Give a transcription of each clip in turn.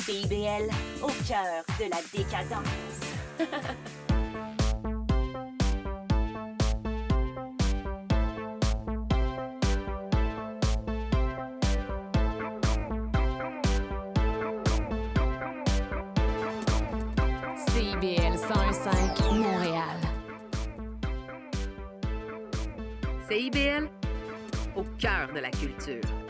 CIBL, au cœur de la décadence. CIBL 105 Montréal. CIBL, au cœur de la culture.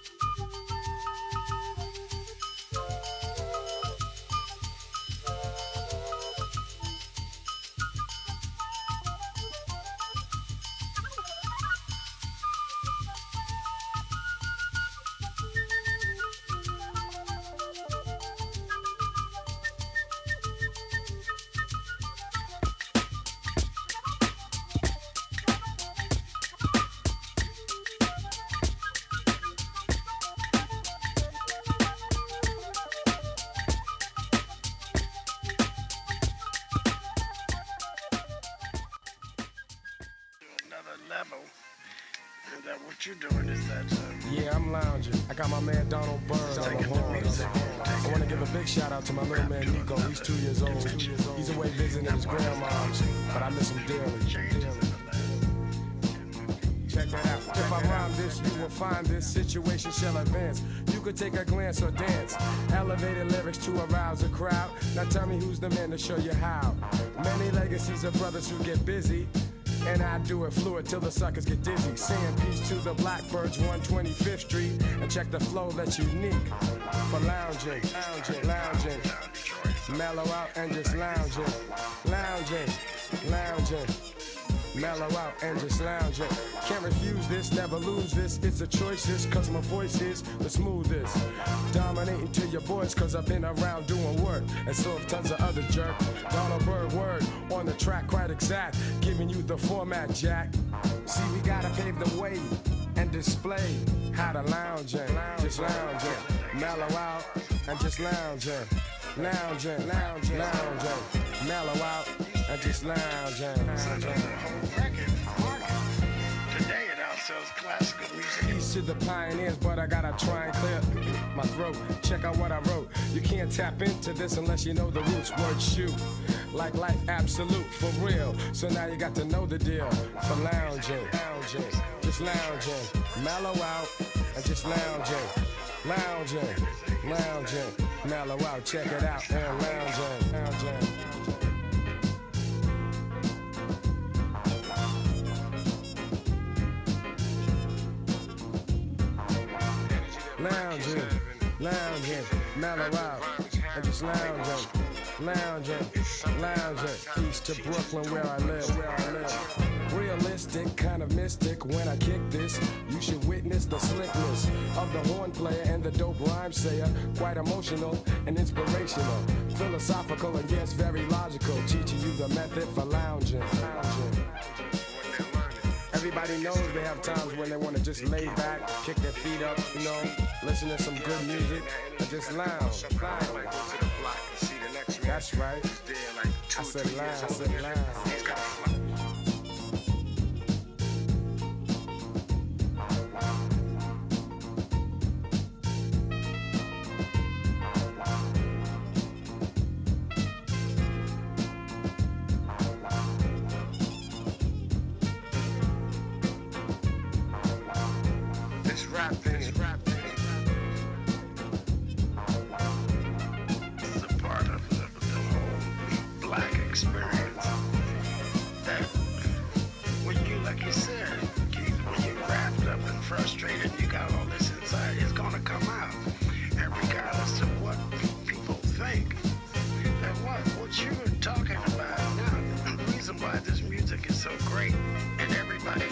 I got my man Donald Burns on the. I want to give a big shout out to my little man Nico. He's two years old. He's away visiting his grandma, but I miss him dearly. Check that out. If I rhyme this, you will find this situation shall advance. You could take a glance or dance. Elevated lyrics to arouse a crowd. Now tell me who's the man to show you how. Many legacies of brothers who get busy. And I do it fluid till the suckers get dizzy. Saying peace to the Blackbyrds, 125th Street. And check the flow that's unique for lounging, lounging, lounging. Mellow out and just lounging, lounging, lounging. Mellow out and just lounging. Can't refuse this, never lose this. It's a choice, this, cause my voice is the smoothest. Dominating to your boys, cause I've been around doing work. And so have tons of other jerk. Donald Byrd word on the track, quite exact. Giving you the format, Jack. See, we gotta pave the way and display how to lounging, just lounging. Mellow out and just lounging. Lounging, lounging, lounging. Mellow out and just lounging. lounging. today it outsells classical music. Peace to the pioneers, but I gotta try and clear my throat. Check out what I wrote. You can't tap into this unless you know the roots. Word shoot. Like life absolute for real. So now you got to know the deal. For lounging, lounging, just lounging. Mellow out and just lounging. Lounging, lounging, mellow out, check it out, and lounging, lounging. Lounging, lounging, mellow out, and just lounging, lounging, lounging, east to Brooklyn where I live, where I live. Realistic, kind of mystic when I kick this. You should witness the slickness of the horn player and the dope rhyme sayer. Quite emotional and inspirational, philosophical and yes, very logical. Teaching you the method for lounging. lounging. Everybody knows they have times when they want to just lay back, kick their feet up, you know, listen to some good music, and just lounge. That's right. I said lounge, I said lounge. frustrated, you got all this inside, it's gonna come out. And regardless of what people think, that what, what you're talking about now, the reason why this music is so great and everybody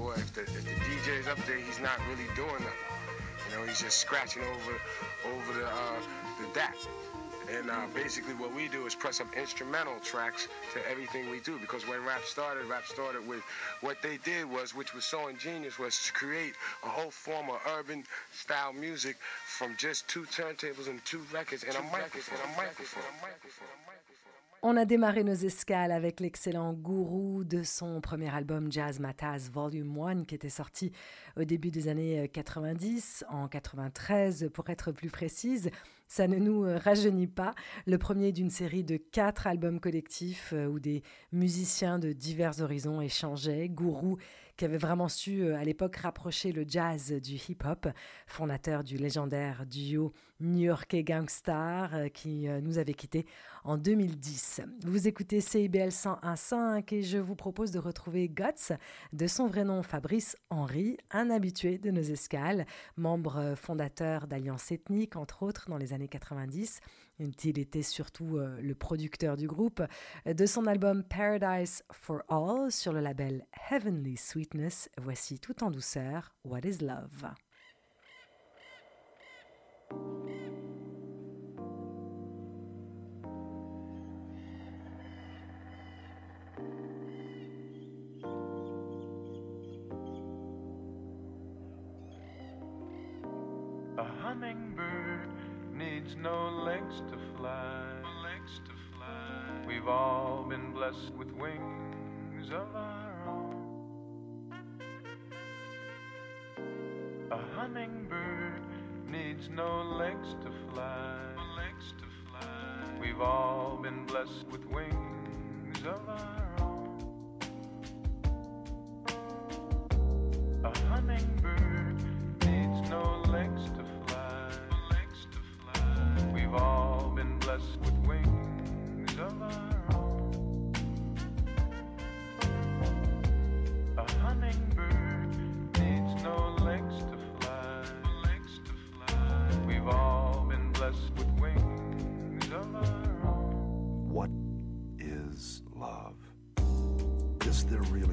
Or if the, if the DJ's up there, he's not really doing nothing. You know, he's just scratching over over the uh, the DAT. And uh, basically, what we do is press up instrumental tracks to everything we do. Because when rap started, rap started with what they did was, which was so ingenious, was to create a whole form of urban style music from just two turntables and two records and a microphone. And a microphone. And a microphone. On a démarré nos escales avec l'excellent Gourou de son premier album Jazz Matas Volume 1 qui était sorti au début des années 90, en 93 pour être plus précise. Ça ne nous euh, rajeunit pas. Le premier d'une série de quatre albums collectifs euh, où des musiciens de divers horizons échangeaient. Gourou qui avait vraiment su euh, à l'époque rapprocher le jazz du hip-hop, fondateur du légendaire duo new-yorkais Gangstar euh, qui euh, nous avait quittés en 2010. Vous écoutez CIBL 101.5 et je vous propose de retrouver Guts, de son vrai nom Fabrice Henry, un habitué de nos escales, membre fondateur d'Alliance Ethnique, entre autres, dans les années 90. Il était surtout euh, le producteur du groupe, de son album Paradise for All sur le label Heavenly Sweetness. Voici tout en douceur What is Love? A hummingbird needs no legs to fly. Legs to fly. We've all been blessed with wings of our own. A hummingbird needs no legs to fly. Legs to fly. We've all been blessed with wings of our own.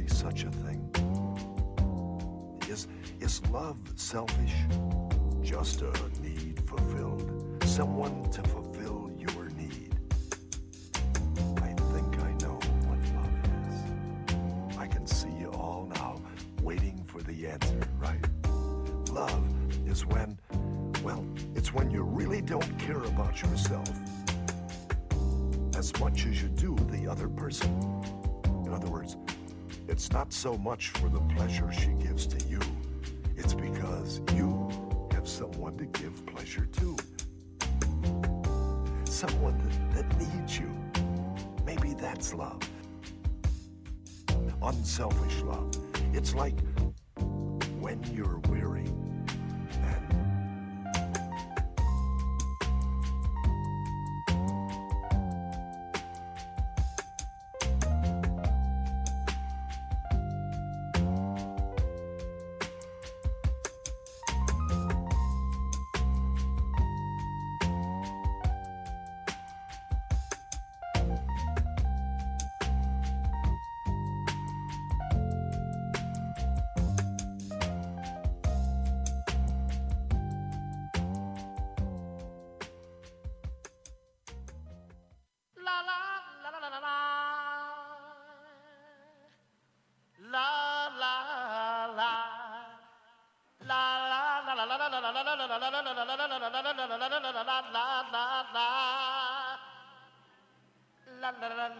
Really such a thing? Is, is love selfish? Just a need fulfilled? Someone to fulfill your need? I think I know what love is. I can see you all now waiting for the answer, right? Love is when, well, it's when you really don't care about yourself as much as you do the other person. It's not so much for the pleasure she gives to you, it's because you have someone to give pleasure to. Someone that, that needs you. Maybe that's love. Unselfish love. It's like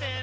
living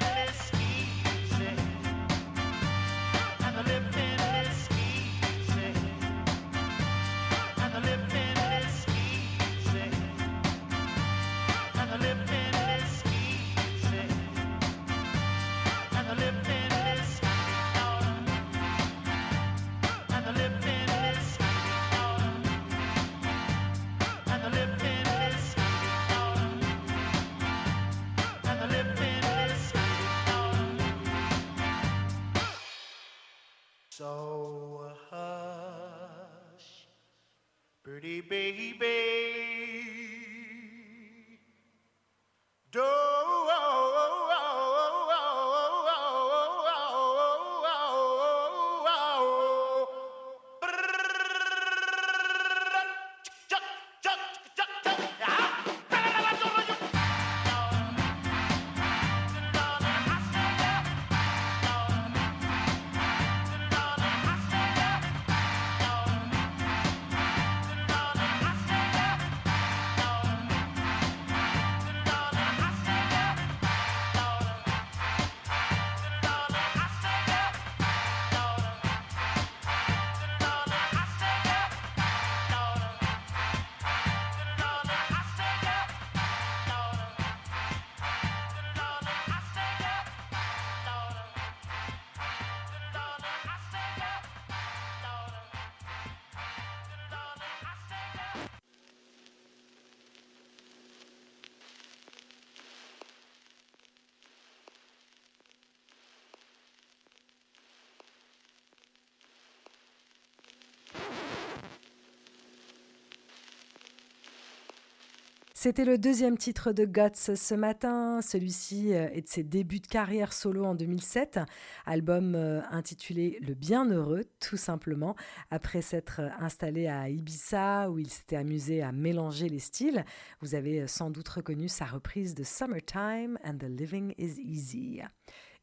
C'était le deuxième titre de Guts ce matin. Celui-ci euh, est de ses débuts de carrière solo en 2007. Album euh, intitulé Le Bienheureux, tout simplement. Après s'être installé à Ibiza, où il s'était amusé à mélanger les styles, vous avez euh, sans doute reconnu sa reprise de Summertime and the Living is Easy.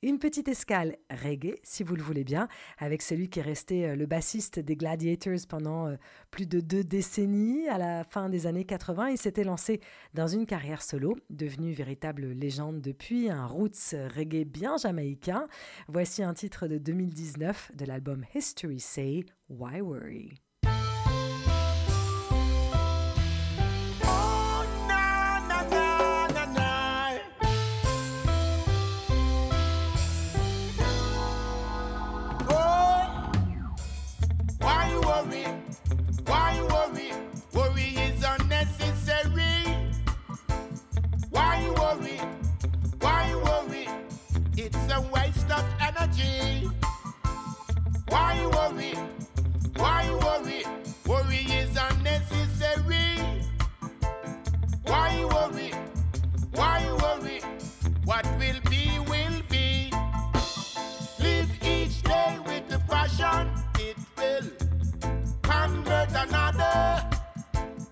Une petite escale reggae, si vous le voulez bien, avec celui qui est resté euh, le bassiste des Gladiators pendant euh, plus de deux décennies. À la fin des années 80, il s'était lancé dans une carrière solo, devenu véritable légende depuis, un roots reggae bien jamaïcain. Voici un titre de 2019 de l'album History Say, Why Worry? Why worry? Why worry? Worry is unnecessary. Why worry? Why worry? What will be will be. Live each day with the it will convert another.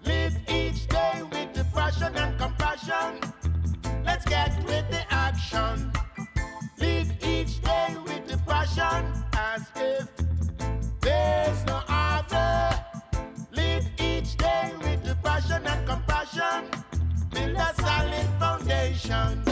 Live each day with the and compassion. Let's get with the action action as if there's no other. Live each day with the passion and compassion. Build a solid foundation.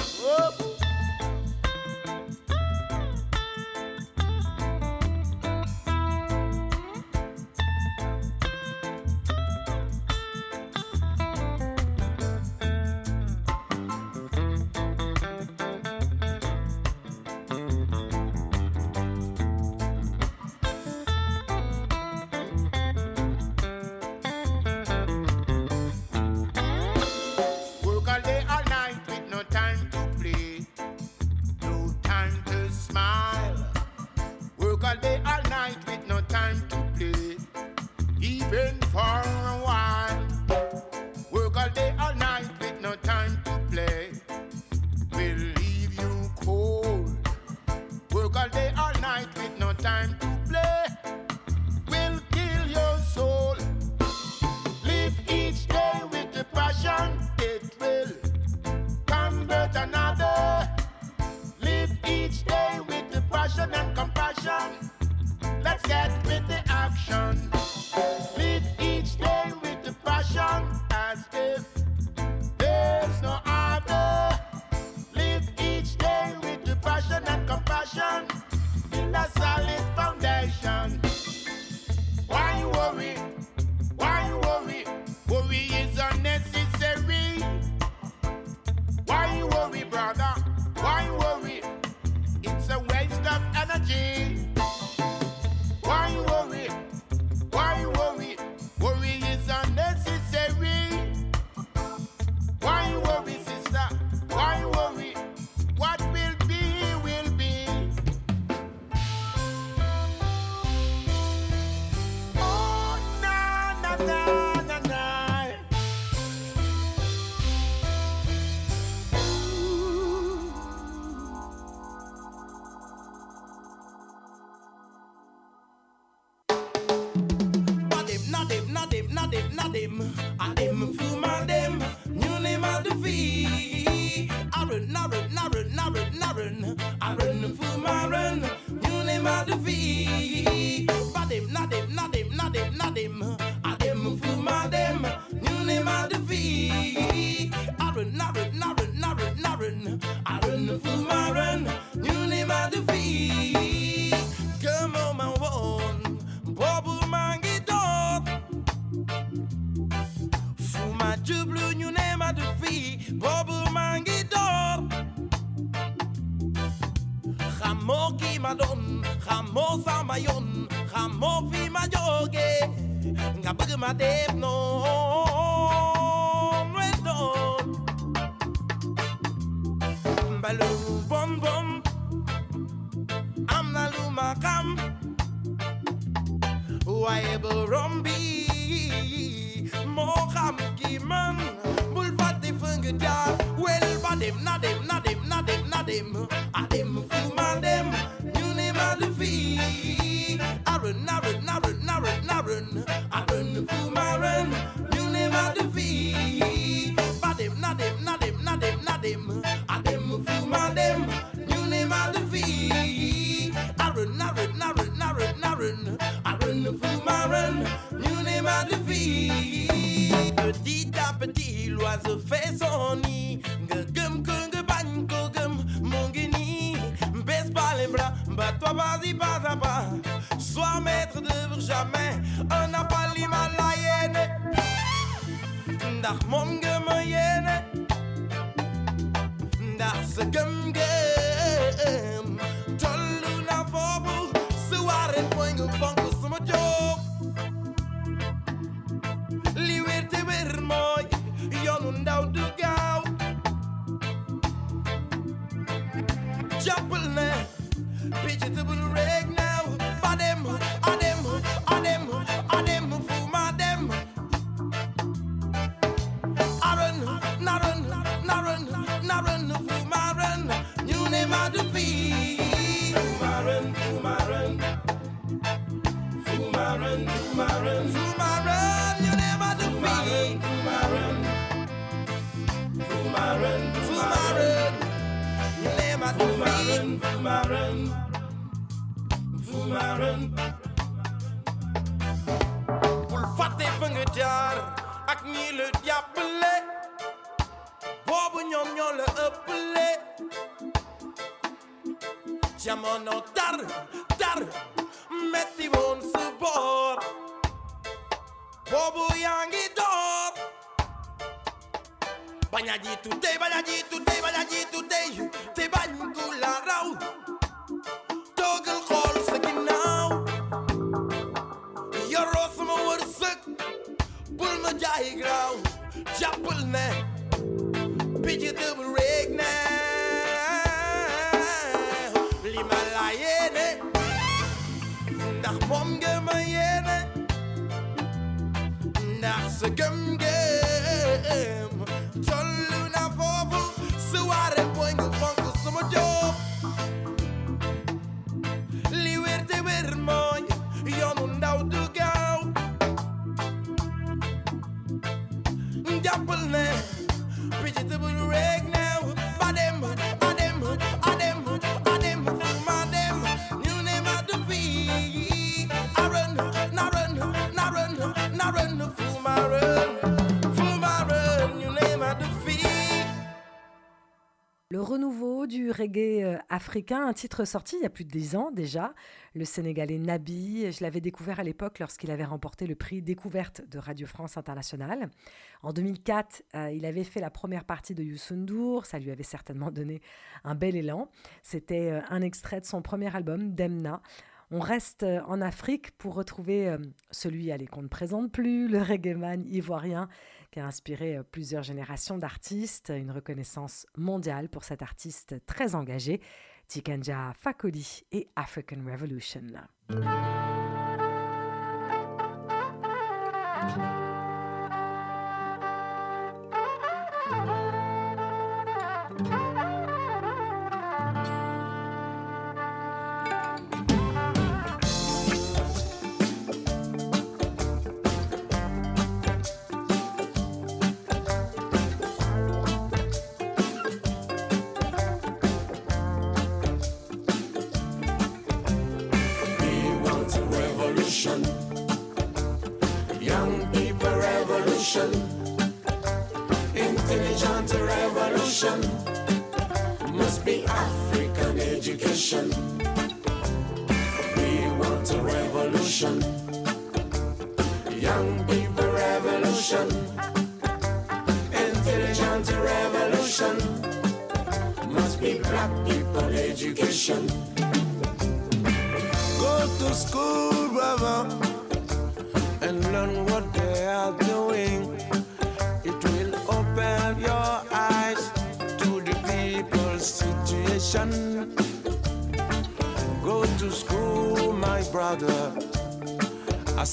higher ground. Jah pulling that. Picture the break now. Leave my lion. Nach morgen gum gum. Africain, un titre sorti il y a plus de dix ans déjà. Le Sénégalais Nabi, je l'avais découvert à l'époque lorsqu'il avait remporté le prix Découverte de Radio France Internationale. En 2004, euh, il avait fait la première partie de Youssou N'Dour, ça lui avait certainement donné un bel élan. C'était euh, un extrait de son premier album, Demna. On reste euh, en Afrique pour retrouver celui allez, qu'on ne présente plus, le reggaeman ivoirien qui a inspiré euh, plusieurs générations d'artistes, une reconnaissance mondiale pour cet artiste très engagé, Tikanja Fakoli et African Revolution. Revolution. Must be African education.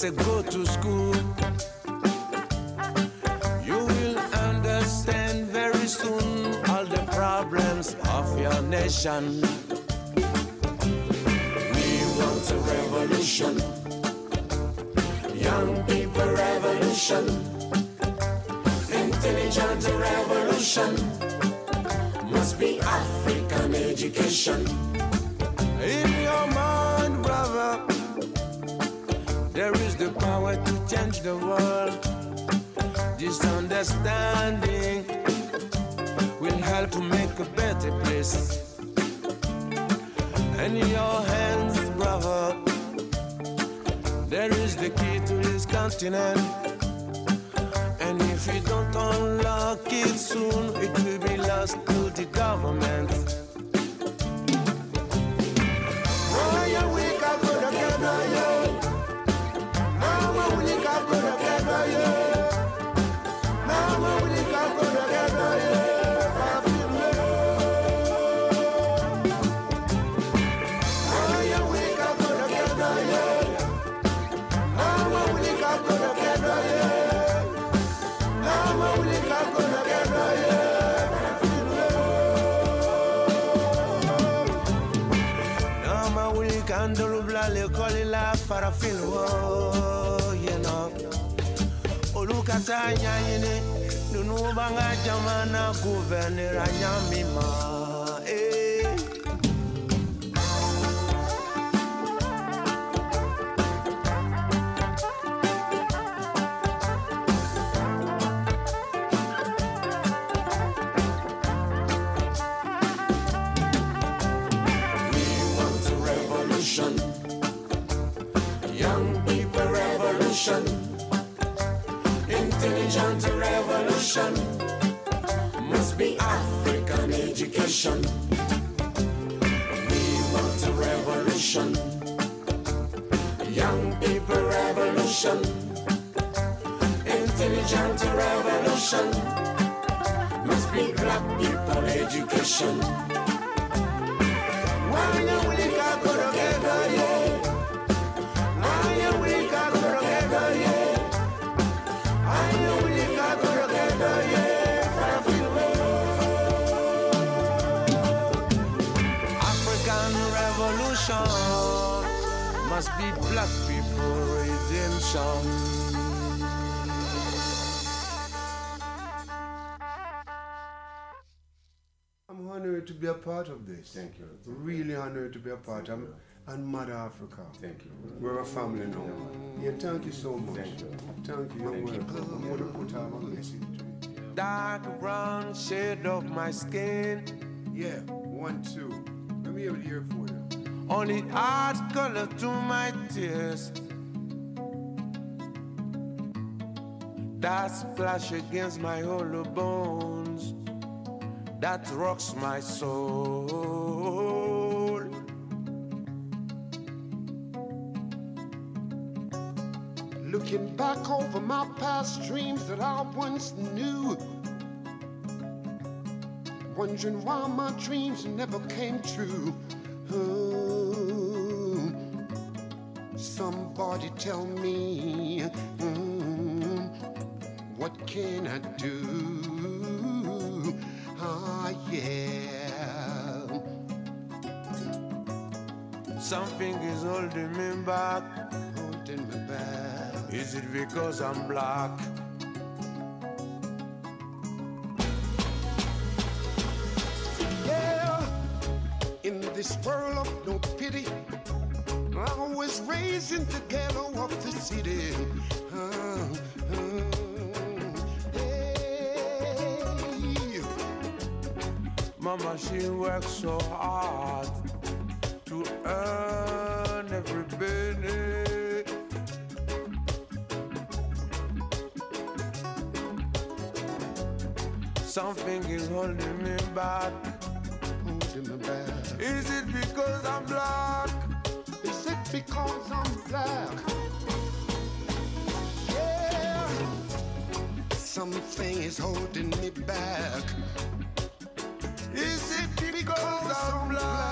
Said, go to school. You will understand very soon all the problems of your nation. We want a revolution. Young people revolution. Intelligent revolution. Must be African education. Olukata nyanyine, nunu banga jamana gouverneur anyamima, go together, yeah. Why you we can go together, yeah. For a few African revolution must be black people redemption. Honored to be a part of this. Thank you. Really honored to be a part of and Mother Africa. Thank you. We're a family now. Yeah, thank you so much. Thank you. Thank you. You're welcome. I'm gonna put out my message. Dark brown shade of my skin. Yeah, one, two. Let me have it here for you. Only art color to my tears. That splash against my hollow bones. That rocks my soul. Looking back over my past dreams that I once knew. Wondering why my dreams never came true. Oh, somebody tell me, mm, what can I do? Ah, yeah. Something is holding me back. Holding me back. Is it because I'm black? Yeah, in this world of no pity, I was raised in the ghetto Mama, machine works so hard to earn every penny. Something is holding me back. Holding me back. Is it because I'm black? Is it because I'm black? Yeah, something is holding me back. Is it because I'm?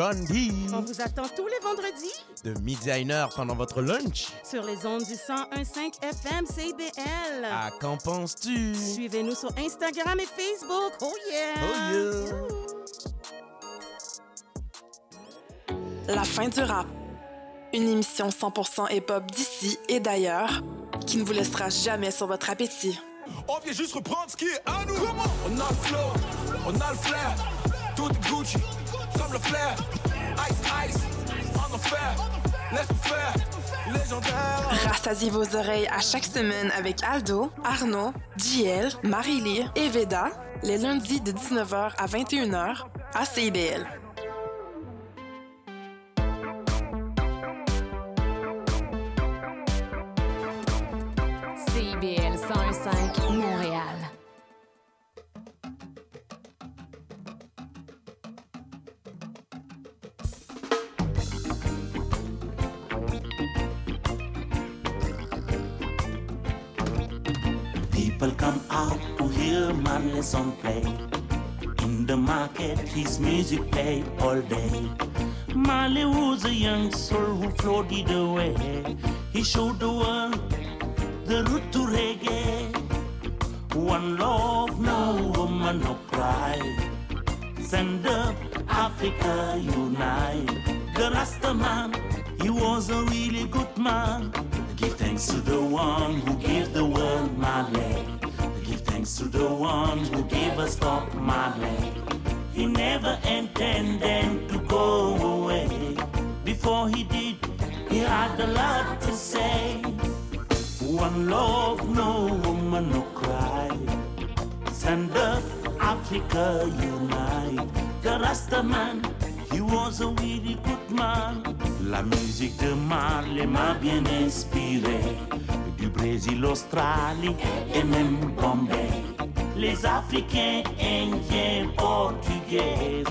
John D. On vous attend tous les vendredis De midi à une heure pendant votre lunch. sur les ondes du 101.5 FM CBL. À qu'en penses-tu? Suivez-nous sur Instagram et Facebook. Oh yeah! Oh yeah! La fin du rap. Une émission 100% hip-hop d'ici et d'ailleurs qui ne vous laissera jamais sur votre appétit. On vient juste reprendre ce qui est à nous. On a le flow, on a le flair. Tout Gucci, comme. Rassasiez vos oreilles à chaque semaine avec Aldo, Arnaud, JL, Marie-Lee et Veda, les lundis de 19h à 21h à. CIBL market, his music played all day. Marley was a young soul who floated away. He showed the world the route to reggae. One love, no woman, no cry. Send up Africa unite. The Rasta man, he was a really good man. Give thanks to the one who gave the world Marley. Give thanks to the one who gave us Bob Marley. He never intended to go away. Before he did, he had a lot to say. One love, no woman, no cry. Stand up, Africa unite. The Rasta man, he was a really good man. La musique de Marley m'a bien inspiré. Du Brésil, Australie et même Bombay. Les Africains, Indiens, Portugais.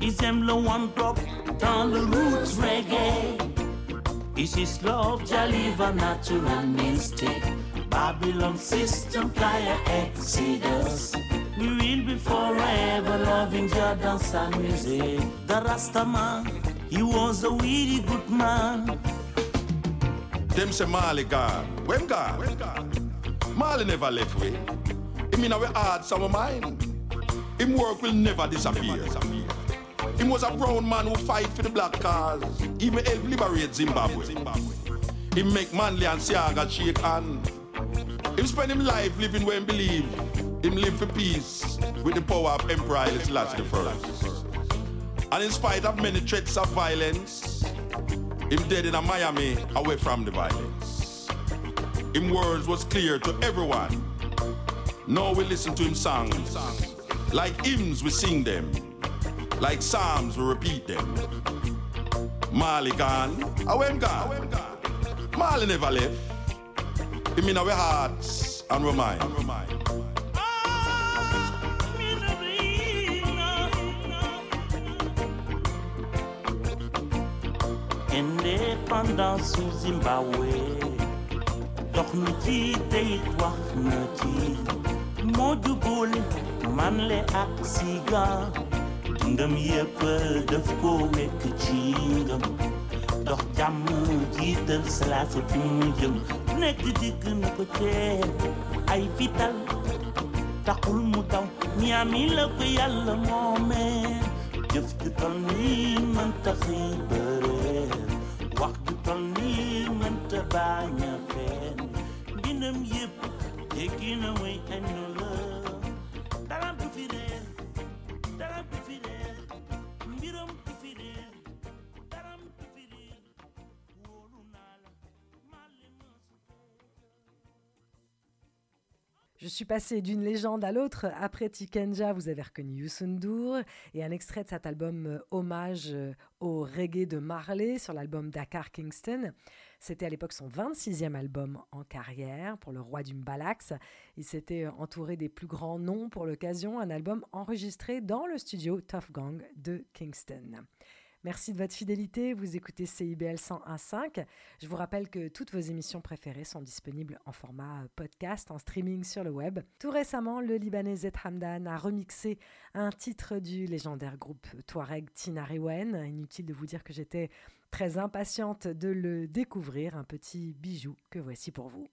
Ils aiment le one drop dans le roots reggae. This is love, Jaliva, natural mystic. Babylon system, playa exodus. We will be forever loving your dance and music. The Rasta man, he was a really good man. Them say Marley God. When God? Marley never left way. Him in our hearts, our mind. Him work will never disappear. Him was a brown man who fight for the black cause. Even help liberate Zimbabwe. Him make Manley and Seaga shake hand. Him spend him life living where him believe. Him live for peace with the power of Emperor Haile Selassie I. And in spite of many threats of violence, him dead in a Miami away from the violence. Him words was clear to everyone. Now we listen to him songs. Like hymns we sing them. Like psalms we repeat them. Marley gone, him gone. Marley never left. Him in our hearts and our mind. indépendance su Zimbabwe dox na ci tey wax na ci moo jubóole manle ak siga. Dundam yépp daf ko wekk ci ngëm. Dox jàmm jiital salaasa fi mu jëm. Nekk na ko tee ay fital. Taxul mu daw ñaami la ko yàlla moomee jëf ju tol ni mënta xëy bëreer wax ju tol ni mënta bañ a feen mbindam yépp jéggi na enu Je suis passée d'une légende à l'autre. Après Tikenja, vous avez reconnu Youssou N'Dour et un extrait de cet album euh, hommage euh, au reggae de Marley sur l'album Dakar Kingston. C'était à l'époque son 26e album en carrière pour le roi du Mbalax. Il s'était euh, entouré des plus grands noms pour l'occasion, un album enregistré dans le studio Tough Gang de Kingston. Merci de votre fidélité. Vous écoutez CIBL 101.5. Je vous rappelle que toutes vos émissions préférées sont disponibles en format podcast, en streaming sur le web. Tout récemment, le Libanais Zed Hamdan a remixé un titre du légendaire groupe Touareg Tinariwen. Inutile de vous dire que j'étais très impatiente de le découvrir. Un petit bijou que voici pour vous.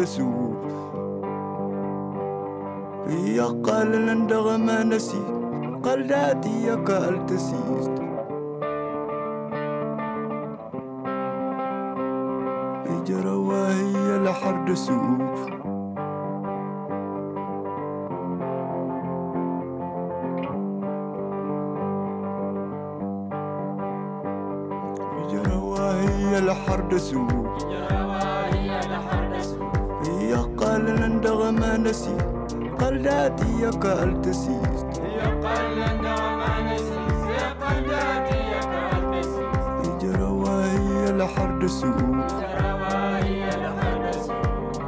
دسو يا قال لندغ ما نسي قال ذاتي يا قال تسيست. يجرى هي لحر دسو يجرى وهي تاتي يا قال تسيس يا قال النعم نسيس يا قال تاتي يا قال تسيس جروا هي لحر دسوق جروا هي لحر دسوق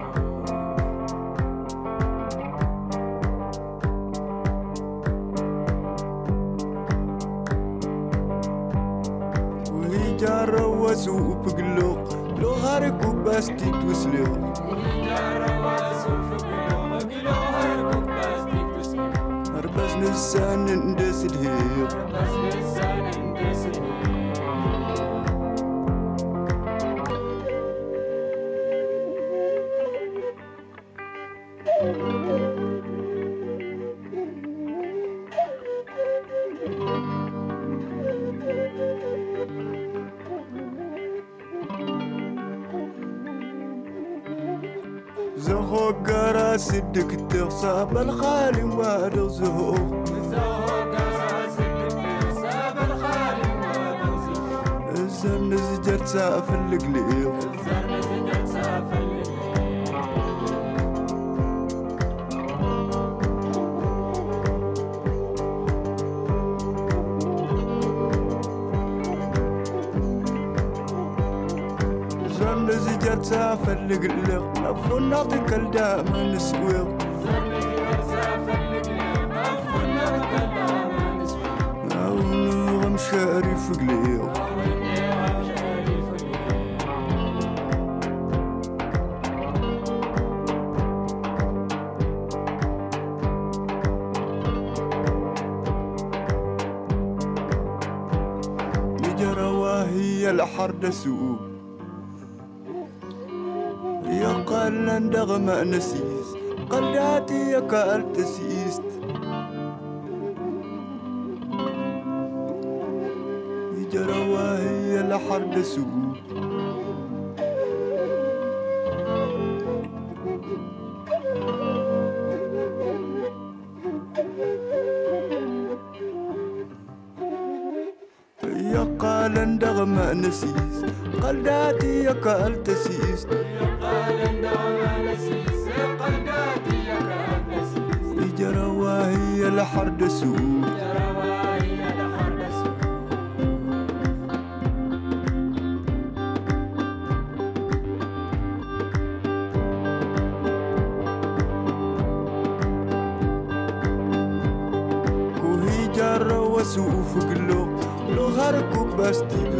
ويجروا وسوق قلوق لو هاركو باستيت وسلوق sun and the hier. الزر نزجر سوء يا قال دغم نسيس قلاتي يا قال تسيست. يجرى وهي لحر سوء. يقال دغم نسيس قلداتي يقال تسيس. يقال دغم نسيس قلداتي يقال تسيس يجرى وهي الحرد سوق Just.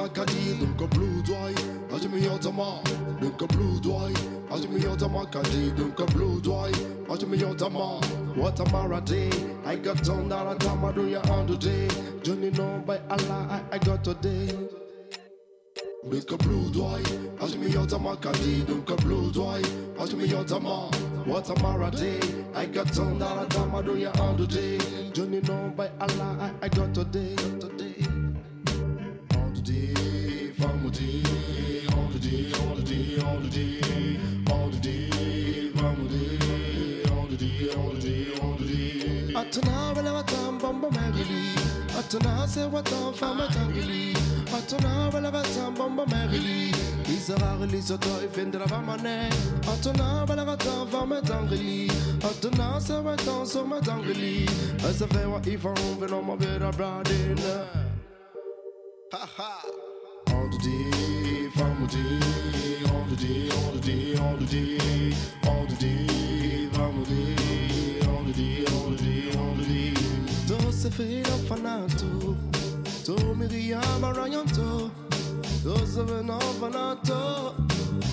Makadi, dum ko blue doy, aje mi yota ma, dum ko blue doy, aje mi yota makadi, dum ko blue doy, aje mi yota ma. What a mara day, I got on that a time I do ya on the day, Johnny know by Allah I, I got today. Dum ko blue doy, aje mi yota makadi, dum ko blue doy, aje mi yota ma. What a mara day, I got on that a time I do ya on the day, Johnny know by Allah I, I got today. today. Watona Watan femme Tangli Watona voilà Watan Bomba Merili Isara fin de la Vamane Watona voilà Watan femme Tangli Watan Soma Tangli Asa Vewa Ivan Venom ma vera Bradina Ha ha. On te dit, femme on te dit, on te dit, on te dit, on To se fila fanato, to Miriam Arayanto, to se vena fanato,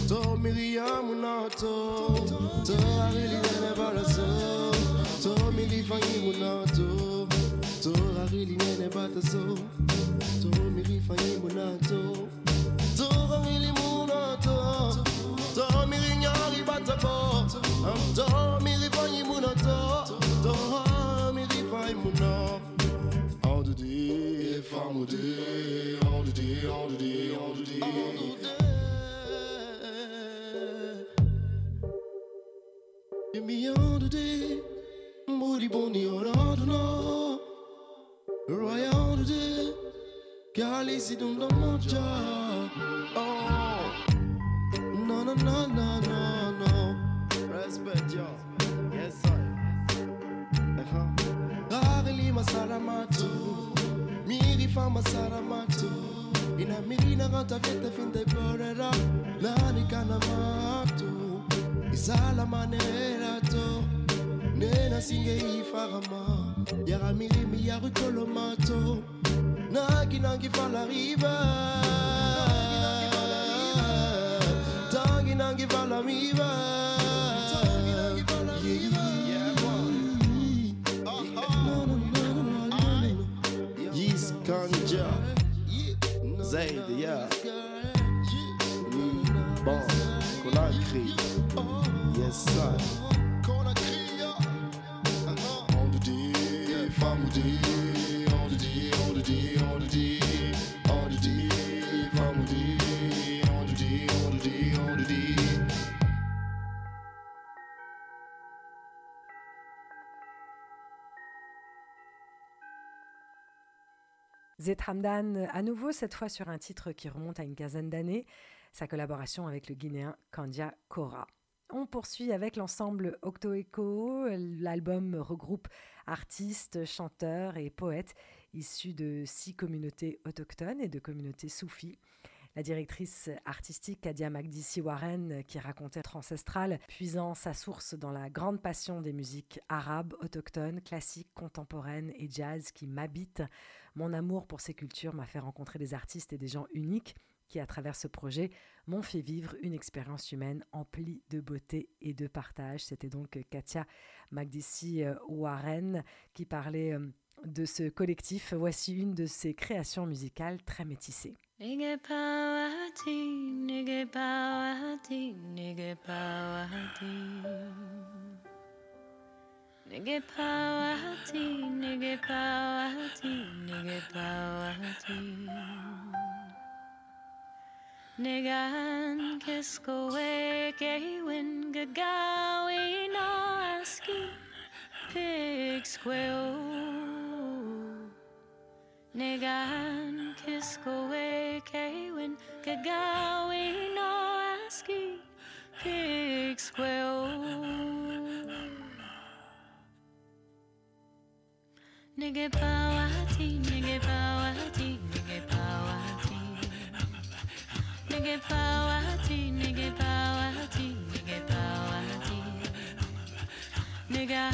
to Miriam Unato, to Arili Nebalaso, to Mili Fangi Munato, to Arili Nebataso, to Mili Fangi Munato, to Yes, sir. Uh-huh. Rarely masalamatu. Miri fa masalamatu. Ina mirina kanta fete fin de borera. Nani kana matu. Isala manera to. Nena singe ifarama. Yara mirimi yaru kolomato. Nagi nangi fala riva Tangi nangi fala riva Zaid, yeah Zed Hamdan, à nouveau, cette fois sur un titre qui remonte à une quinzaine d'années, sa collaboration avec le Guinéen Kandia Kora. On poursuit avec l'ensemble Octo Echo. L'album regroupe artistes, chanteurs et poètes issus de six communautés autochtones et de communautés soufis. La directrice artistique Kadia Magdissi Warren, qui racontait être ancestrale, puisant sa source dans la grande passion des musiques arabes, autochtones, classiques, contemporaines et jazz qui m'habitent. Mon amour pour ces cultures m'a fait rencontrer des artistes et des gens uniques qui, à travers ce projet, m'ont fait vivre une expérience humaine emplie de beauté et de partage. C'était donc Katia Magdissi Warren qui parlait euh, de ce collectif, voici une de ses créations musicales très métissées. Nigan kisko weke win gagawi no aski kisko squeal. Nigga pawati, nigga pawati, nigga pawati. Nigga pawati, nigga pawati, nigga pawati. When gaga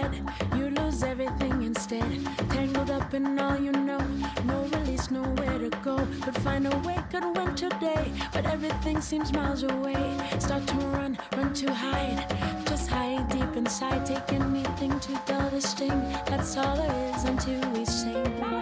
head. You lose everything instead. Tangled up in all you know. No release, nowhere to go. Could find a way, could win today. But everything seems miles away. Start to run, run to hide. Just hide deep inside. Take anything to dull the thing. That's all there is until we sing.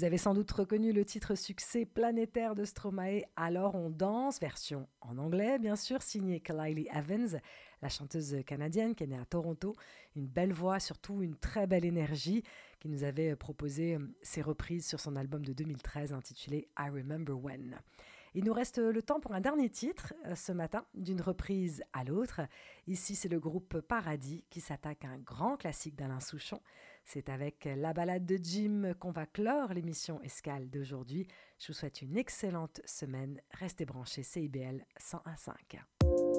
Vous avez sans doute reconnu le titre succès planétaire de Stromae, Alors on danse, version en anglais bien sûr, signée Kylie Evans, la chanteuse canadienne qui est née à Toronto. Une belle voix, surtout une très belle énergie, qui nous avait proposé euh, ses reprises sur son album de 2013 intitulé I Remember When. Il nous reste euh, le temps pour un dernier titre euh, ce matin, d'une reprise à l'autre. Ici, c'est le groupe Paradis qui s'attaque à un grand classique d'Alain Souchon. C'est avec la balade de Jim qu'on va clore l'émission Escale d'aujourd'hui. Je vous souhaite une excellente semaine. Restez branchés CIBL 101.5.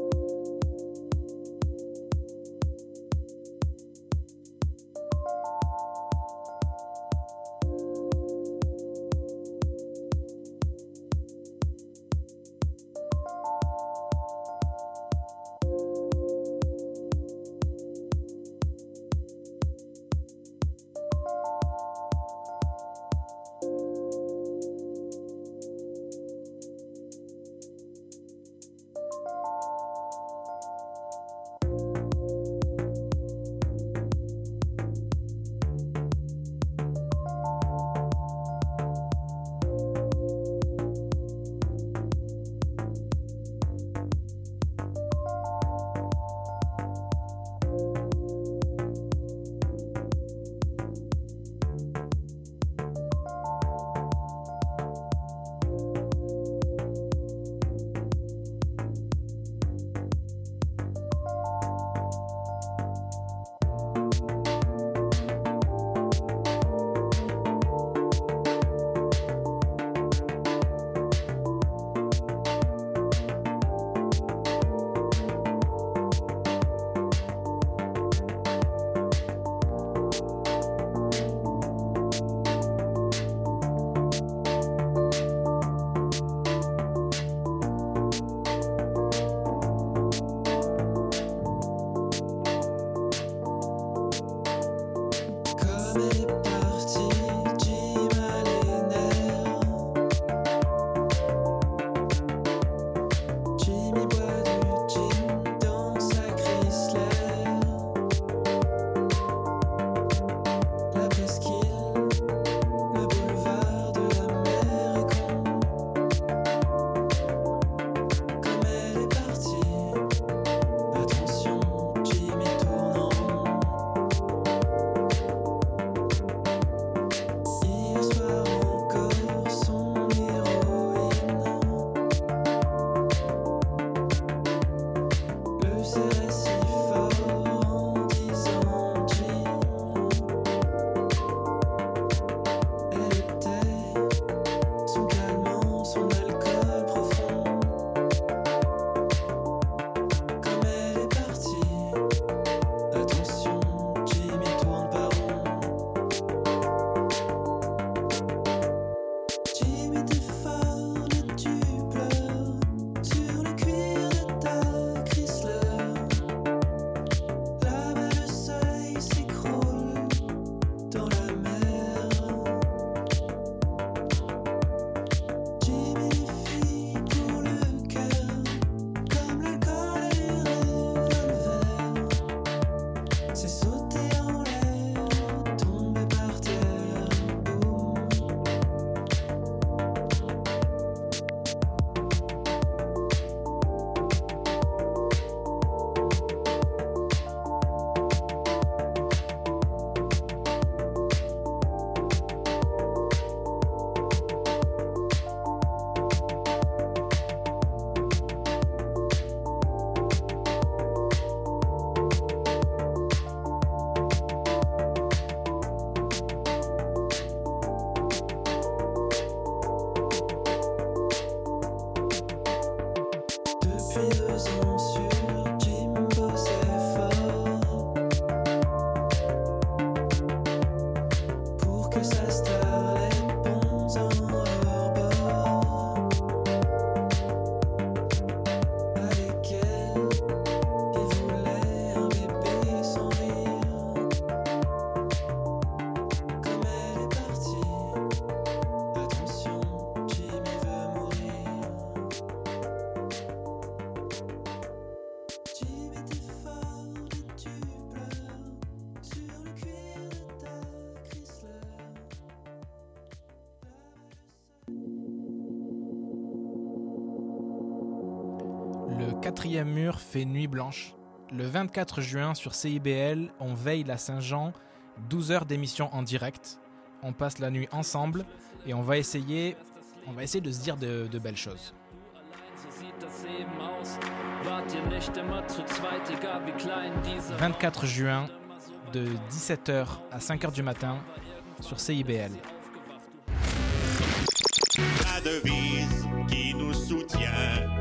quatrième mur fait nuit blanche. Le 24 juin sur CIBL, on veille la Saint-Jean, 12 heures d'émission en direct. On passe la nuit ensemble et on va essayer, on va essayer de se dire de, de belles choses. sieht das Leben aus. Wart ihr nicht immer zu zweit, egal wie klein diese 24 juin, de 17h à 5h du matin sur CIBL. La devise qui nous soutient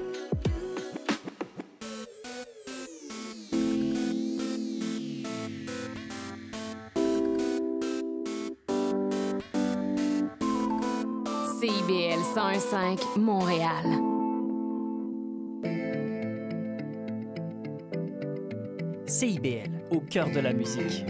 101.5 Montréal. CIBL, au cœur de la musique.